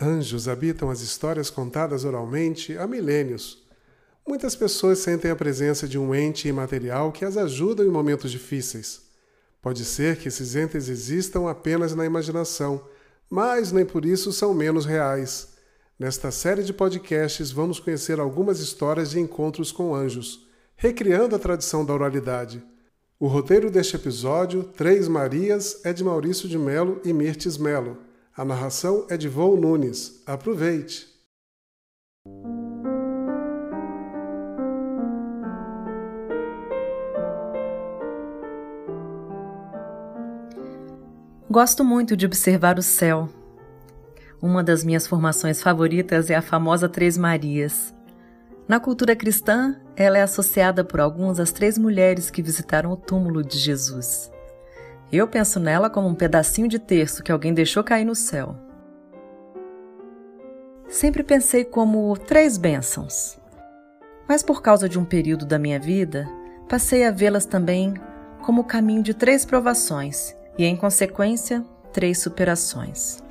Anjos habitam as histórias contadas oralmente há milênios. Muitas pessoas sentem a presença de um ente imaterial que as ajuda em momentos difíceis. Pode ser que esses entes existam apenas na imaginação, mas nem por isso são menos reais. Nesta série de podcasts, vamos conhecer algumas histórias de encontros com anjos, recriando a tradição da oralidade. O roteiro deste episódio, Três Marias, é de Maurício de Melo e Mirtes Melo. A narração é de Vô Nunes. Aproveite! Gosto muito de observar o céu. Uma das minhas formações favoritas é a famosa Três Marias. Na cultura cristã, ela é associada por alguns às três mulheres que visitaram o túmulo de Jesus. Eu penso nela como um pedacinho de terço que alguém deixou cair no céu. Sempre pensei como três bênçãos. Mas por causa de um período da minha vida, passei a vê-las também como o caminho de três provações e, em consequência, três superações.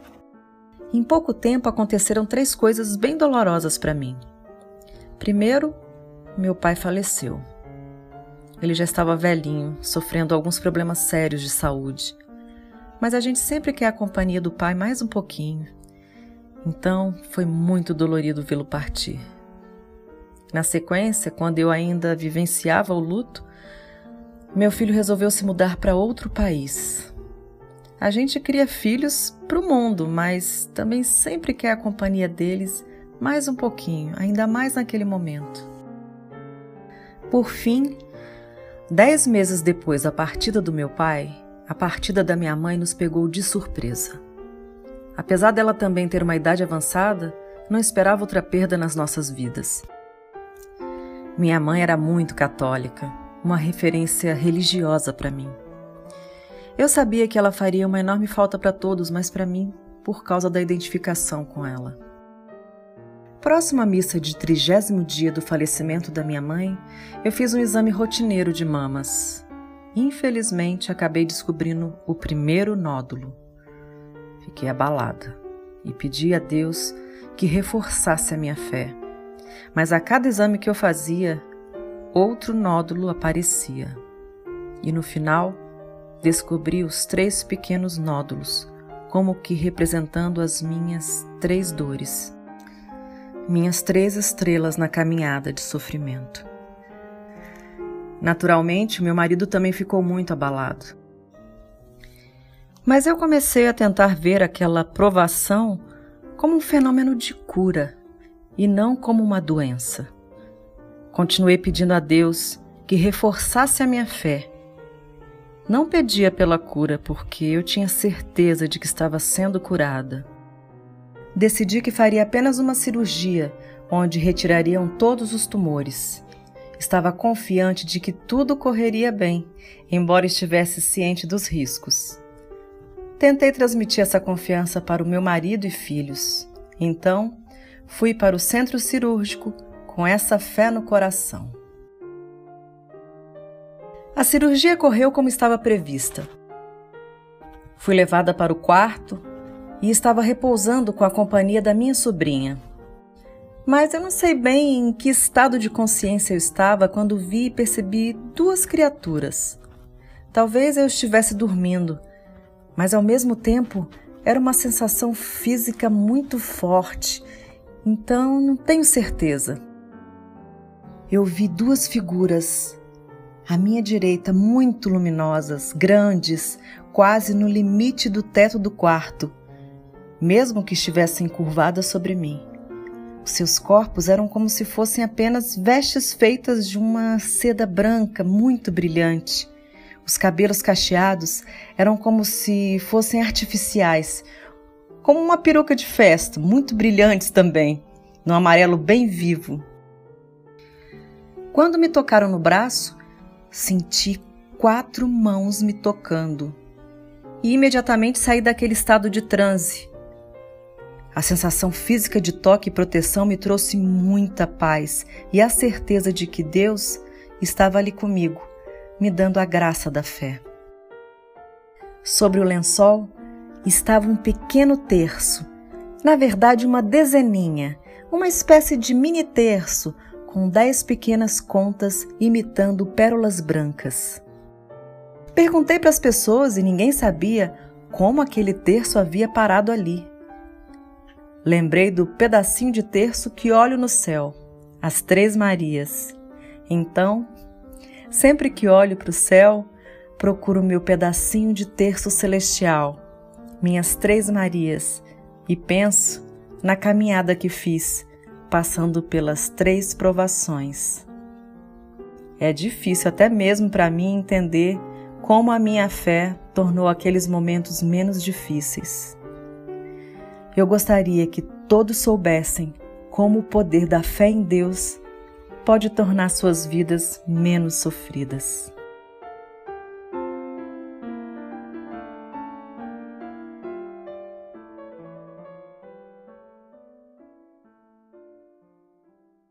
Em pouco tempo aconteceram três coisas bem dolorosas para mim. Primeiro, meu pai faleceu. Ele já estava velhinho, sofrendo alguns problemas sérios de saúde. Mas a gente sempre quer a companhia do pai mais um pouquinho. Então foi muito dolorido vê-lo partir. Na sequência, quando eu ainda vivenciava o luto, meu filho resolveu se mudar para outro país. A gente cria filhos para o mundo, mas também sempre quer a companhia deles mais um pouquinho, ainda mais naquele momento. Por fim, Dez meses depois da partida do meu pai, a partida da minha mãe nos pegou de surpresa. Apesar dela também ter uma idade avançada, não esperava outra perda nas nossas vidas. Minha mãe era muito católica, uma referência religiosa para mim. Eu sabia que ela faria uma enorme falta para todos, mas para mim, por causa da identificação com ela. Próximo à missa de trigésimo dia do falecimento da minha mãe, eu fiz um exame rotineiro de mamas. Infelizmente, acabei descobrindo o primeiro nódulo. Fiquei abalada e pedi a Deus que reforçasse a minha fé. Mas a cada exame que eu fazia, outro nódulo aparecia. E no final, descobri os três pequenos nódulos, como que representando as minhas três dores minhas três estrelas na caminhada de sofrimento. Naturalmente, meu marido também ficou muito abalado. Mas eu comecei a tentar ver aquela provação como um fenômeno de cura e não como uma doença. Continuei pedindo a Deus que reforçasse a minha fé. Não pedia pela cura porque eu tinha certeza de que estava sendo curada decidi que faria apenas uma cirurgia, onde retirariam todos os tumores. Estava confiante de que tudo correria bem, embora estivesse ciente dos riscos. Tentei transmitir essa confiança para o meu marido e filhos. Então, fui para o centro cirúrgico com essa fé no coração. A cirurgia correu como estava prevista. Fui levada para o quarto e estava repousando com a companhia da minha sobrinha. Mas eu não sei bem em que estado de consciência eu estava quando vi e percebi duas criaturas. Talvez eu estivesse dormindo, mas ao mesmo tempo era uma sensação física muito forte, então não tenho certeza. Eu vi duas figuras à minha direita, muito luminosas, grandes, quase no limite do teto do quarto mesmo que estivessem curvadas sobre mim. Seus corpos eram como se fossem apenas vestes feitas de uma seda branca muito brilhante. Os cabelos cacheados eram como se fossem artificiais, como uma peruca de festa, muito brilhantes também, num amarelo bem vivo. Quando me tocaram no braço, senti quatro mãos me tocando e imediatamente saí daquele estado de transe a sensação física de toque e proteção me trouxe muita paz e a certeza de que Deus estava ali comigo, me dando a graça da fé. Sobre o lençol estava um pequeno terço Na verdade, uma dezeninha, uma espécie de mini terço com dez pequenas contas imitando pérolas brancas. Perguntei para as pessoas e ninguém sabia como aquele terço havia parado ali. Lembrei do pedacinho de terço que olho no céu, as Três Marias. Então, sempre que olho para o céu, procuro meu pedacinho de terço celestial, minhas Três Marias, e penso na caminhada que fiz, passando pelas três provações. É difícil até mesmo para mim entender como a minha fé tornou aqueles momentos menos difíceis. Eu gostaria que todos soubessem como o poder da fé em Deus pode tornar suas vidas menos sofridas.